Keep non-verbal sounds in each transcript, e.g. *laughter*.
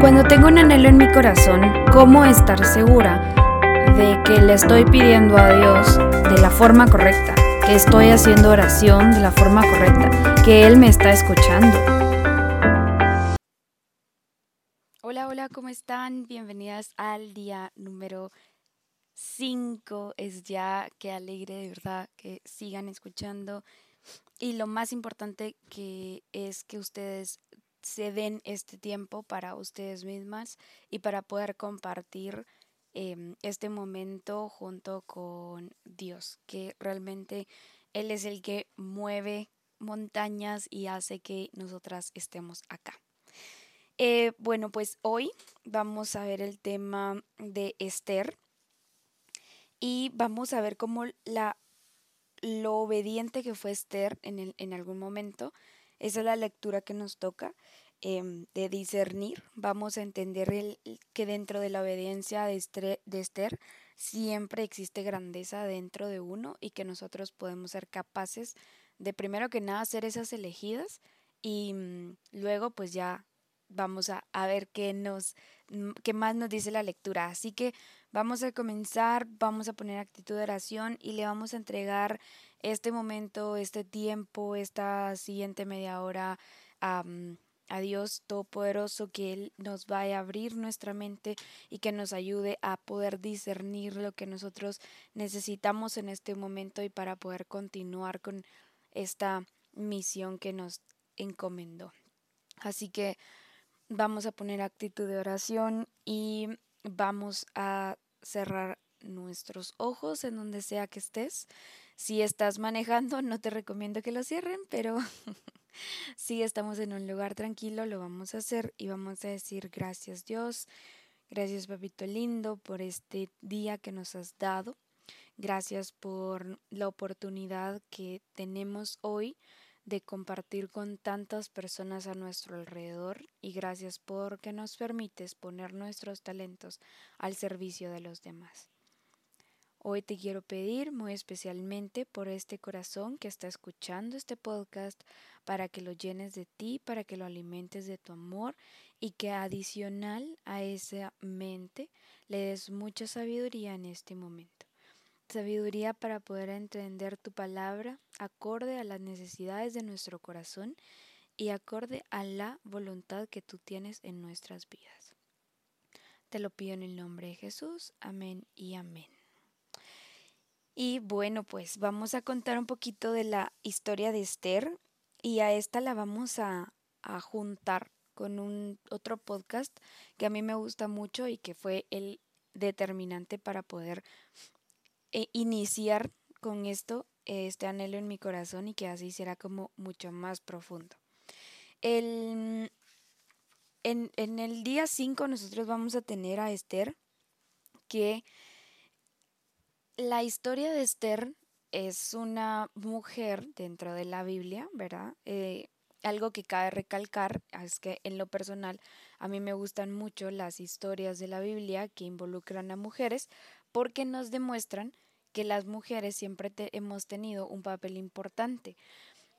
Cuando tengo un anhelo en mi corazón, ¿cómo estar segura de que le estoy pidiendo a Dios de la forma correcta? Que estoy haciendo oración de la forma correcta, que Él me está escuchando. Hola, hola, ¿cómo están? Bienvenidas al día número 5. Es ya que alegre de verdad que sigan escuchando. Y lo más importante que es que ustedes se den este tiempo para ustedes mismas y para poder compartir em, este momento junto con Dios, que realmente Él es el que mueve montañas y hace que nosotras estemos acá. Eh, bueno, pues hoy vamos a ver el tema de Esther y vamos a ver cómo la, lo obediente que fue Esther en, el, en algún momento esa es la lectura que nos toca em, de discernir. Vamos a entender el, que dentro de la obediencia de, de Esther siempre existe grandeza dentro de uno y que nosotros podemos ser capaces de primero que nada ser esas elegidas y mm, luego pues ya vamos a, a, ver qué nos mm, qué más nos dice la lectura. Así que vamos a comenzar, vamos a poner actitud de oración y le vamos a entregar este momento, este tiempo, esta siguiente media hora a, a Dios Todopoderoso, que Él nos vaya a abrir nuestra mente y que nos ayude a poder discernir lo que nosotros necesitamos en este momento y para poder continuar con esta misión que nos encomendó. Así que vamos a poner actitud de oración y vamos a cerrar nuestros ojos en donde sea que estés. Si estás manejando, no te recomiendo que lo cierren, pero *laughs* si estamos en un lugar tranquilo, lo vamos a hacer y vamos a decir gracias Dios, gracias papito lindo por este día que nos has dado. Gracias por la oportunidad que tenemos hoy de compartir con tantas personas a nuestro alrededor y gracias porque nos permites poner nuestros talentos al servicio de los demás. Hoy te quiero pedir muy especialmente por este corazón que está escuchando este podcast para que lo llenes de ti, para que lo alimentes de tu amor y que adicional a esa mente le des mucha sabiduría en este momento. Sabiduría para poder entender tu palabra acorde a las necesidades de nuestro corazón y acorde a la voluntad que tú tienes en nuestras vidas. Te lo pido en el nombre de Jesús. Amén y amén. Y bueno, pues vamos a contar un poquito de la historia de Esther y a esta la vamos a, juntar con un otro podcast que a mí me gusta mucho y que fue el determinante para poder eh, iniciar con esto este anhelo en mi corazón y que así será como mucho más profundo. El, en, en el día 5 nosotros vamos a tener a Esther que la historia de Esther es una mujer dentro de la Biblia, ¿verdad? Eh, algo que cabe recalcar es que en lo personal a mí me gustan mucho las historias de la Biblia que involucran a mujeres porque nos demuestran que las mujeres siempre hemos tenido un papel importante.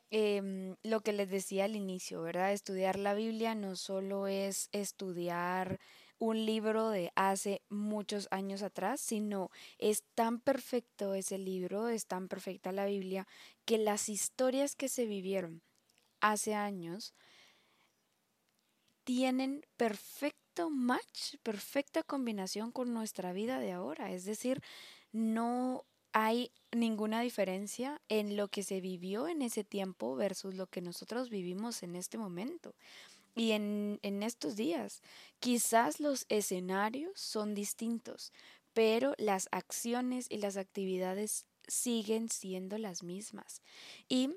Em, lo que les decía al inicio, ¿verdad? Estudiar la Biblia no solo es estudiar un libro de hace muchos años atrás, sino es tan perfecto ese libro, es tan perfecta la Biblia, que las historias que se vivieron hace años tienen perfecto match, perfecta combinación con nuestra vida de ahora. Es decir, no hay ninguna diferencia en lo que se vivió en ese tiempo versus lo que nosotros vivimos en este momento y en, estos días. Quizás los escenarios son distintos, pero las acciones y las actividades siguen siendo las mismas. Y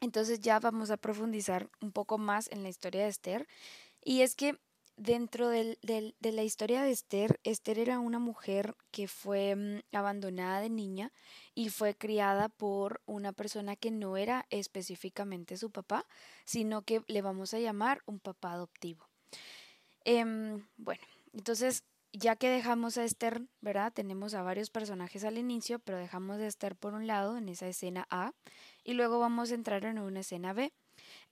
entonces ya vamos a profundizar un poco más en la historia de Esther. Y es que dentro del, de la historia de Esther, Esther era una mujer que fue mm, abandonada de niña y fue criada por una persona que no era específicamente su papá, sino que le vamos a llamar un papá adoptivo. Em, bueno, entonces ya que dejamos a Esther, ¿verdad? Tenemos a varios personajes al inicio, pero dejamos a Esther por un lado en esa escena A y luego vamos a entrar en una escena B.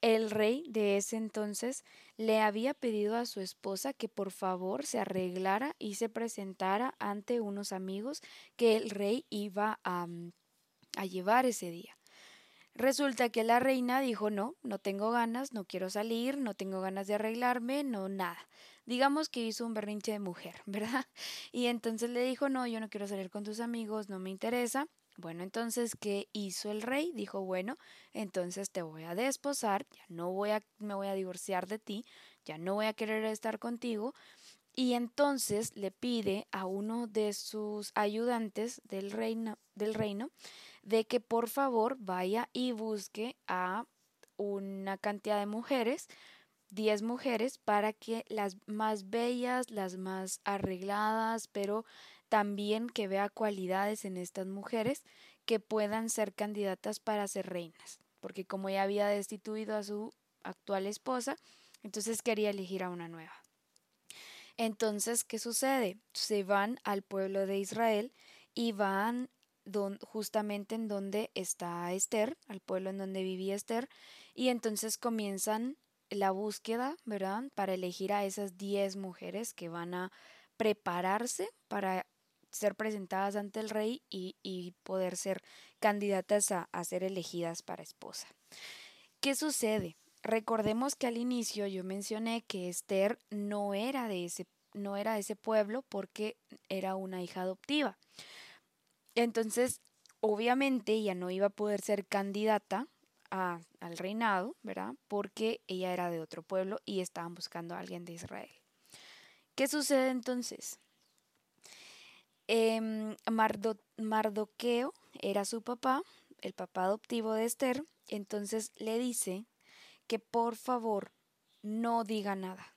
El rey de ese entonces le había pedido a su esposa que por favor se arreglara y se presentara ante unos amigos que el rey iba a, mm, a llevar ese día. Resulta que la reina dijo no, no tengo ganas, no quiero salir, no tengo ganas de arreglarme, no nada. Digamos que hizo un berrinche de mujer, *laughs* ¿verdad? Y entonces le dijo no, yo no quiero salir con tus amigos, no me interesa. Bueno, entonces, ¿qué hizo el rey? Dijo, bueno, entonces te voy a desposar, ya no voy a, me voy a divorciar de ti, ya no voy a querer estar contigo. Y entonces le pide a uno de sus ayudantes del reino, del reino de que por favor vaya y busque a una cantidad de mujeres, 10 mujeres, para que las más bellas, las más arregladas, pero también que vea cualidades en estas mujeres que puedan ser candidatas para ser reinas, porque como ya había destituido a su actual esposa, entonces quería elegir a una nueva. Entonces, ¿qué sucede? Se van al pueblo de Israel y van justamente en donde está Esther, al pueblo en donde vivía Esther, y entonces comienzan la búsqueda, ¿verdad? Para elegir a esas 10 mujeres que van a prepararse para ser presentadas ante el rey y, poder ser candidatas a, a, ser elegidas para esposa. ¿Qué sucede? Recordemos que al inicio yo mencioné que Esther no era de ese, no era ese pueblo porque era una hija adoptiva. Entonces, obviamente ella no iba a poder ser candidata a, al reinado, ¿verdad? Porque ella era de otro pueblo y estaban buscando a alguien de Israel. ¿Qué sucede entonces? Eh, Mardoqueo era su papá, el papá adoptivo de Esther, entonces le dice que por favor no diga nada.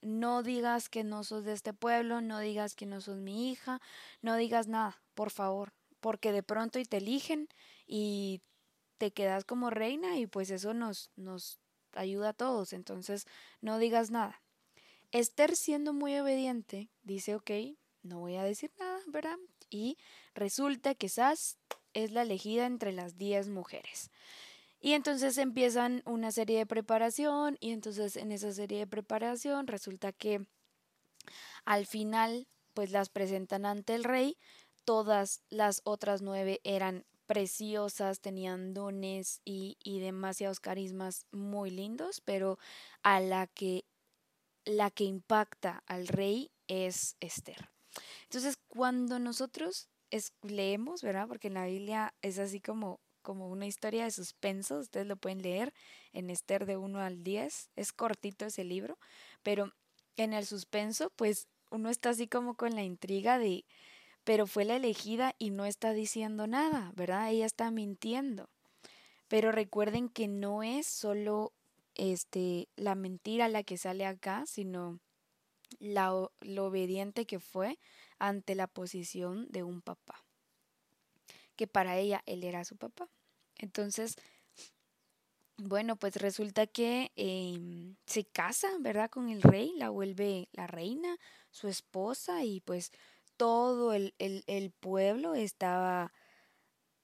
No digas que no sos de este pueblo, no digas que no sos mi hija, no digas nada, por favor porque de pronto y te eligen y te quedas como reina y pues eso nos, nos ayuda a todos, entonces no digas nada. Esther siendo muy obediente dice, ok, no voy a decir nada, ¿verdad? Y resulta que Sas es la elegida entre las 10 mujeres. Y entonces empiezan una serie de preparación y entonces en esa serie de preparación resulta que al final pues las presentan ante el rey, todas las otras nueve eran preciosas, tenían dones y, y, demasiados carismas muy lindos, pero a la que la que impacta al rey es Esther. Entonces, cuando nosotros leemos, ¿verdad? Porque en la Biblia es así como, como una historia de suspenso, ustedes lo pueden leer en Esther de 1 al 10, es cortito ese libro, pero en el suspenso, pues uno está así como con la intriga de, pero fue la elegida y no está diciendo nada, ¿verdad? Ella está mintiendo. Pero recuerden que no es solo este, la mentira la que sale acá, sino la, lo obediente que fue ante la posición de un papá. Que para ella él era su papá. Entonces, bueno, pues resulta que em, se casa, ¿verdad? Con el rey, la vuelve la reina, su esposa, y pues todo el, pueblo estaba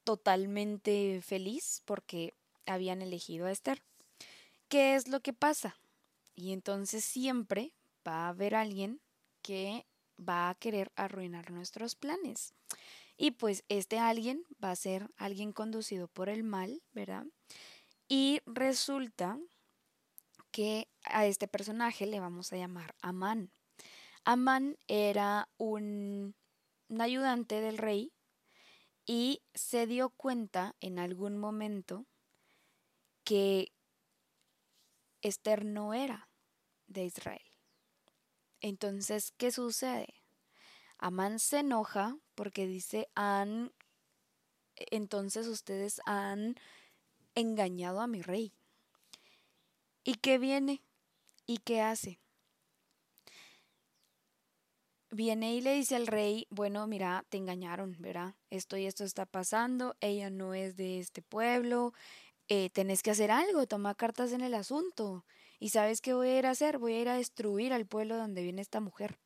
totalmente feliz porque habían elegido a Esther. ¿Qué es lo que pasa? Y entonces siempre va a haber alguien que va a querer arruinar nuestros planes. Y pues este alguien va a ser alguien conducido por el mal, ¿verdad? Y resulta que a este personaje le vamos a llamar Amán. Amán era un, ayudante del rey y se dio cuenta en algún momento que Esther no era de Israel. Entonces, ¿qué sucede? Amán se enoja porque dice, han, entonces ustedes han engañado a mi rey. ¿Y qué viene? ¿Y qué hace? viene y le dice al rey, bueno, mira, te engañaron, ¿verdad? Esto y esto está pasando, ella no es de este pueblo, eh, tenés que hacer algo, toma cartas en el asunto. ¿Y sabes qué voy a ir a hacer? Voy a ir a destruir al pueblo donde viene esta mujer.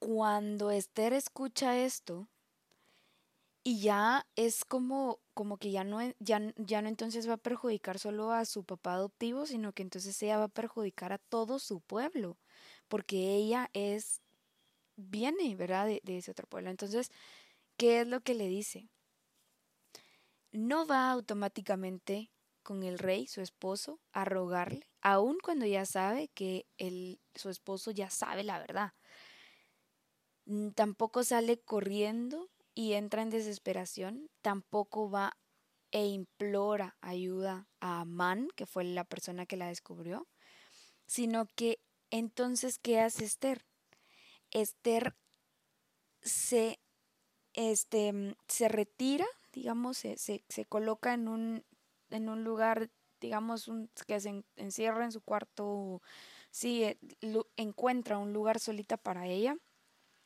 Cuando Esther escucha esto, y ya es como, como que ya no, ya, ya no entonces va a perjudicar solo a su papá adoptivo, sino que entonces ella va a perjudicar a todo su pueblo, porque ella es, viene, ¿verdad? De, de ese otro pueblo. Entonces, ¿qué es lo que le dice? No va automáticamente con el rey, su esposo, a rogarle, aun cuando ya sabe que el, su esposo ya sabe la verdad. Mm, tampoco sale corriendo y entra en desesperación, tampoco va e implora ayuda a Amán, que fue la persona que la descubrió, sino que entonces, ¿qué hace Esther? Esther se, este, se retira, digamos, se, se, se coloca en un, en un lugar, digamos, un, que se encierra en su cuarto, sí, eh, encuentra un lugar solita para ella,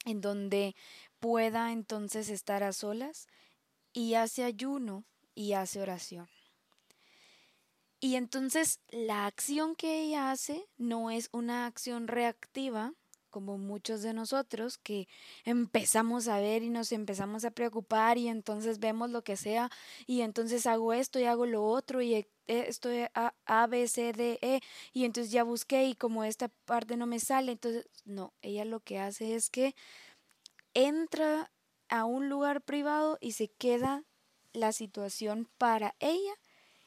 en donde pueda entonces estar a solas y hace ayuno y hace oración. Y entonces la acción que ella hace no es una acción reactiva, como muchos de nosotros, que empezamos a ver y nos empezamos a preocupar y entonces vemos lo que sea y entonces hago esto y hago lo otro y esto A, A, B, C, D, E y entonces ya busqué y como esta parte no me sale, entonces no, ella lo que hace es que entra a un lugar privado y se queda la situación para ella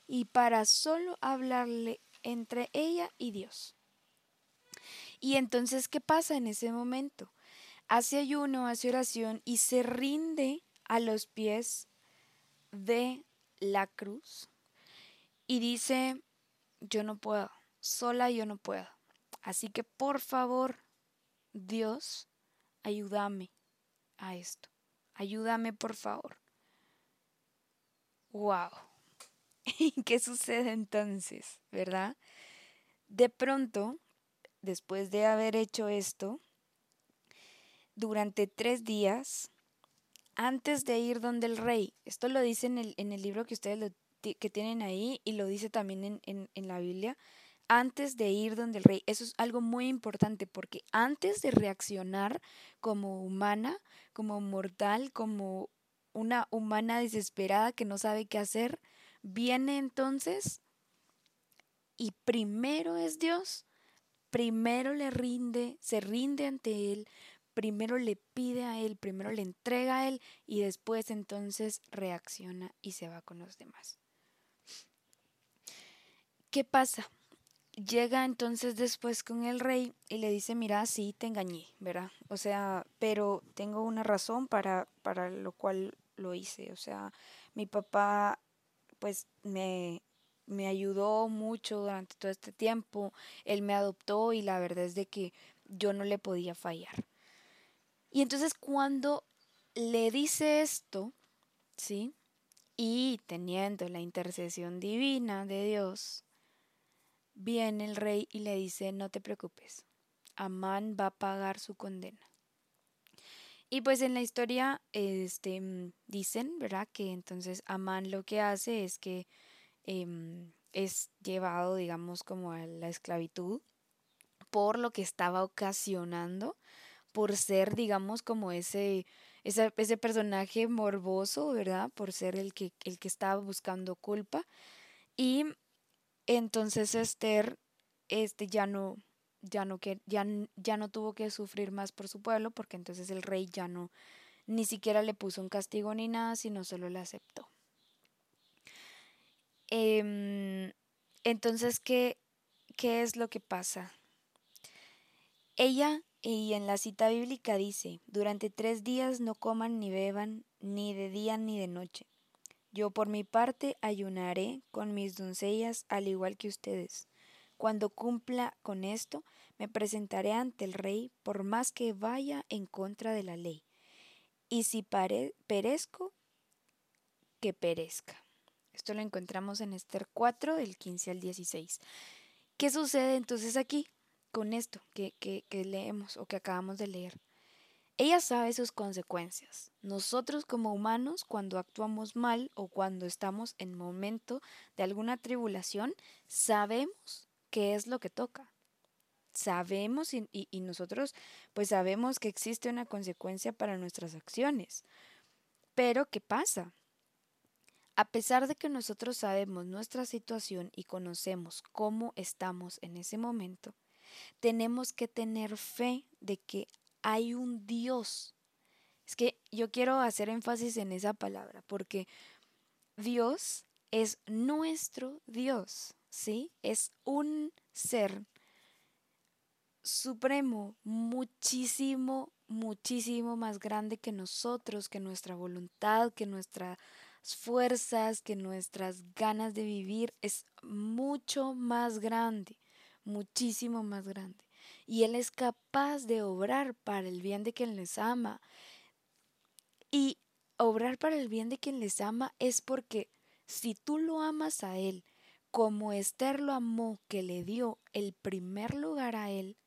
y para solo hablarle entre ella y Dios. Y entonces, ¿qué pasa en ese momento? Hace ayuno, hace oración y se rinde a los pies de la cruz y dice, yo no puedo, sola yo no puedo. Así que por favor, Dios, ayúdame a esto. Ayúdame, por favor. ¡Wow! *laughs* ¿Y qué sucede entonces? ¿Verdad? De pronto, después de haber hecho esto, durante tres días, antes de ir donde el rey, esto lo dice en el, libro que ustedes que tienen ahí y lo dice también en, en la Biblia, antes de ir donde el rey. Eso es algo muy importante porque antes de reaccionar como humana, como mortal, como una humana desesperada que no sabe qué hacer, viene entonces y primero es Dios, primero le rinde, se rinde ante Él, primero le pide a Él, primero le entrega a Él y después entonces reacciona y se va con los demás. ¿Qué pasa? llega entonces después con el rey y le dice, mira, sí, te engañé, ¿verdad? O sea, pero tengo una razón para, para lo cual lo hice. O sea, mi papá pues me, me ayudó mucho durante todo este tiempo, él me adoptó y la verdad es de que yo no le podía fallar. Y entonces cuando le dice esto, ¿sí? Y teniendo la intercesión divina de Dios, Viene el rey y le dice, no te preocupes, Amán va a pagar su condena. Y pues en la historia este, dicen, ¿verdad? Que entonces Amán lo que hace es que em, es llevado, digamos, como a la esclavitud por lo que estaba ocasionando, por ser, digamos, como ese, ese, ese personaje morboso, ¿verdad? Por ser el que, el que estaba buscando culpa. Y entonces Esther este, ya no, ya no, que, ya, ya no tuvo que sufrir más por su pueblo, porque entonces el rey ya no, ni siquiera le puso un castigo ni nada, sino solo le aceptó. Em, entonces, ¿qué, ¿qué es lo que pasa? Ella, y en la cita bíblica dice, durante tres días no coman ni beban, ni de día ni de noche yo por mi parte ayunaré con mis doncellas al igual que ustedes. Cuando cumpla con esto, me presentaré ante el rey por más que vaya en contra de la ley. Y si perezco, que perezca. Esto lo encontramos en Esther 4, del 15 al 16. ¿Qué sucede entonces aquí con esto que, que, leemos o que acabamos de leer? Ella sabe sus consecuencias. Nosotros como humanos, cuando actuamos mal o cuando estamos en momento de alguna tribulación, sabemos qué es lo que toca. Sabemos y, y, nosotros pues sabemos que existe una consecuencia para nuestras acciones. Pero ¿qué pasa? A pesar de que nosotros sabemos nuestra situación y conocemos cómo estamos en ese momento, tenemos que tener fe de que hay un Dios. Es que yo quiero hacer énfasis en esa palabra porque Dios es nuestro Dios, ¿sí? Es un ser supremo, muchísimo, muchísimo más grande que nosotros, que nuestra voluntad, que nuestras fuerzas, que nuestras ganas de vivir, es mucho más grande, muchísimo más grande. Y Él es capaz de obrar para el bien de quien les ama. Y obrar para el bien de quien les ama es porque si tú lo amas a Él, como Esther lo amó, que le dio el primer lugar a Él,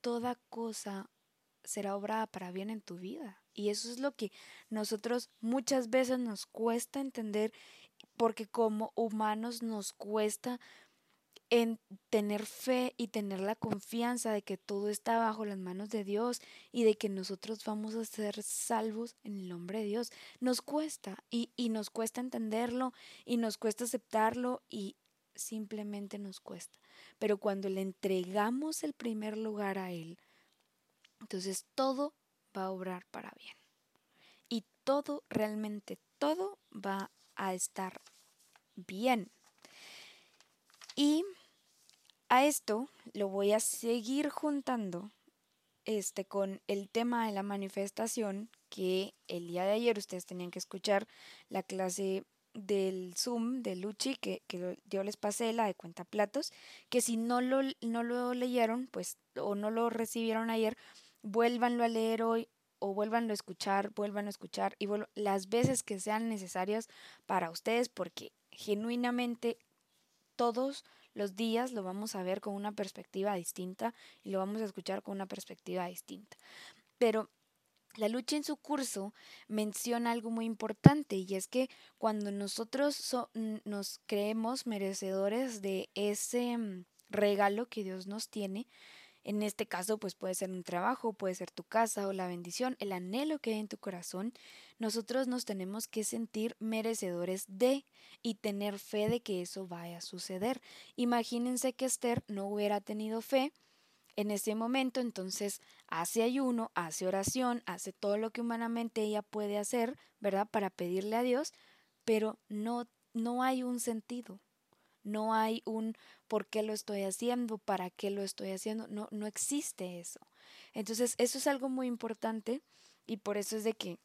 toda cosa será obrada para bien en tu vida. Y eso es lo que nosotros muchas veces nos cuesta entender porque como humanos nos cuesta en tener fe y tener la confianza de que todo está bajo las manos de Dios y de que nosotros vamos a ser salvos en el nombre de Dios. Nos cuesta y, y nos cuesta entenderlo y nos cuesta aceptarlo y simplemente nos cuesta. Pero cuando le entregamos el primer lugar a Él, entonces todo va a obrar para bien. Y todo, realmente todo va a estar bien. Y a esto lo voy a seguir juntando este, con el tema de la manifestación que el día de ayer ustedes tenían que escuchar la clase del Zoom de Luchi que, que yo les pasé, la de cuenta platos, que si no lo, no lo leyeron, pues, o no lo recibieron ayer, vuélvanlo a leer hoy o vuélvanlo a escuchar, vuélvanlo a escuchar y las veces que sean necesarias para ustedes porque genuinamente todos los días lo vamos a ver con una perspectiva distinta y lo vamos a escuchar con una perspectiva distinta. Pero la lucha en su curso menciona algo muy importante y es que cuando nosotros nos creemos merecedores de ese mm, regalo que Dios nos tiene, en este caso, pues puede ser un trabajo, puede ser tu casa o la bendición, el anhelo que hay en tu corazón. Nosotros nos tenemos que sentir merecedores de y tener fe de que eso vaya a suceder. Imagínense que Esther no hubiera tenido fe en ese momento, entonces hace ayuno, hace oración, hace todo lo que humanamente ella puede hacer, ¿verdad? Para pedirle a Dios, pero no, no hay un sentido. No hay un por qué lo estoy haciendo, para qué lo estoy haciendo, no, no existe eso. Entonces, eso es algo muy importante y por eso es de que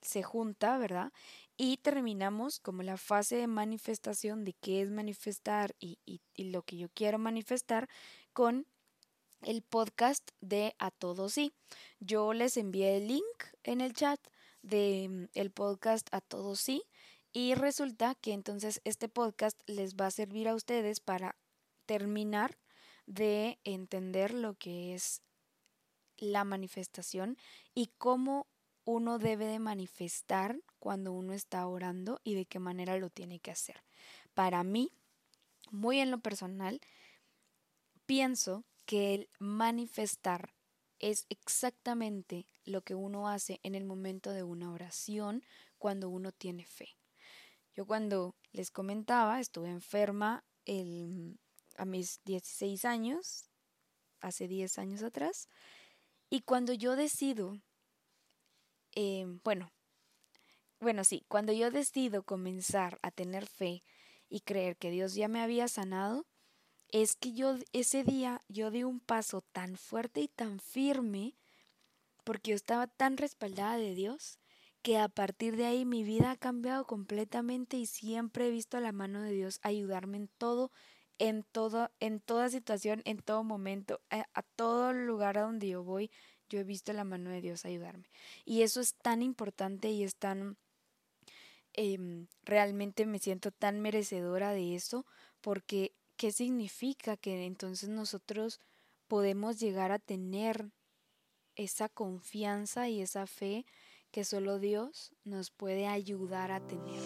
se junta, ¿verdad? Y terminamos como la fase de manifestación de qué es manifestar y, y, lo que yo quiero manifestar con el podcast de A Todos Sí. Yo les envié el link en el chat de mm, el podcast A Todos Sí y resulta que entonces este podcast les va a servir a ustedes para terminar de entender lo que es la manifestación y cómo uno debe de manifestar cuando uno está orando y de qué manera lo tiene que hacer. Para mí, muy en lo personal, pienso que el manifestar es exactamente lo que uno hace en el momento de una oración cuando uno tiene fe. Yo cuando les comentaba, estuve enferma el, a mis 16 años, hace 10 años atrás, y cuando yo decido, eh, bueno, bueno, sí, cuando yo decido comenzar a tener fe y creer que Dios ya me había sanado, es que yo ese día yo di un paso tan fuerte y tan firme porque yo estaba tan respaldada de Dios que a partir de ahí mi vida ha cambiado completamente y siempre he visto la mano de Dios ayudarme en todo, en todo, en toda situación, en todo momento, a, todo lugar a donde yo voy, yo he visto la mano de Dios ayudarme. Y eso es tan importante y es tan em, realmente me siento tan merecedora de eso, porque ¿qué significa que entonces nosotros podemos llegar a tener esa confianza y esa fe que solo Dios nos puede ayudar a tener.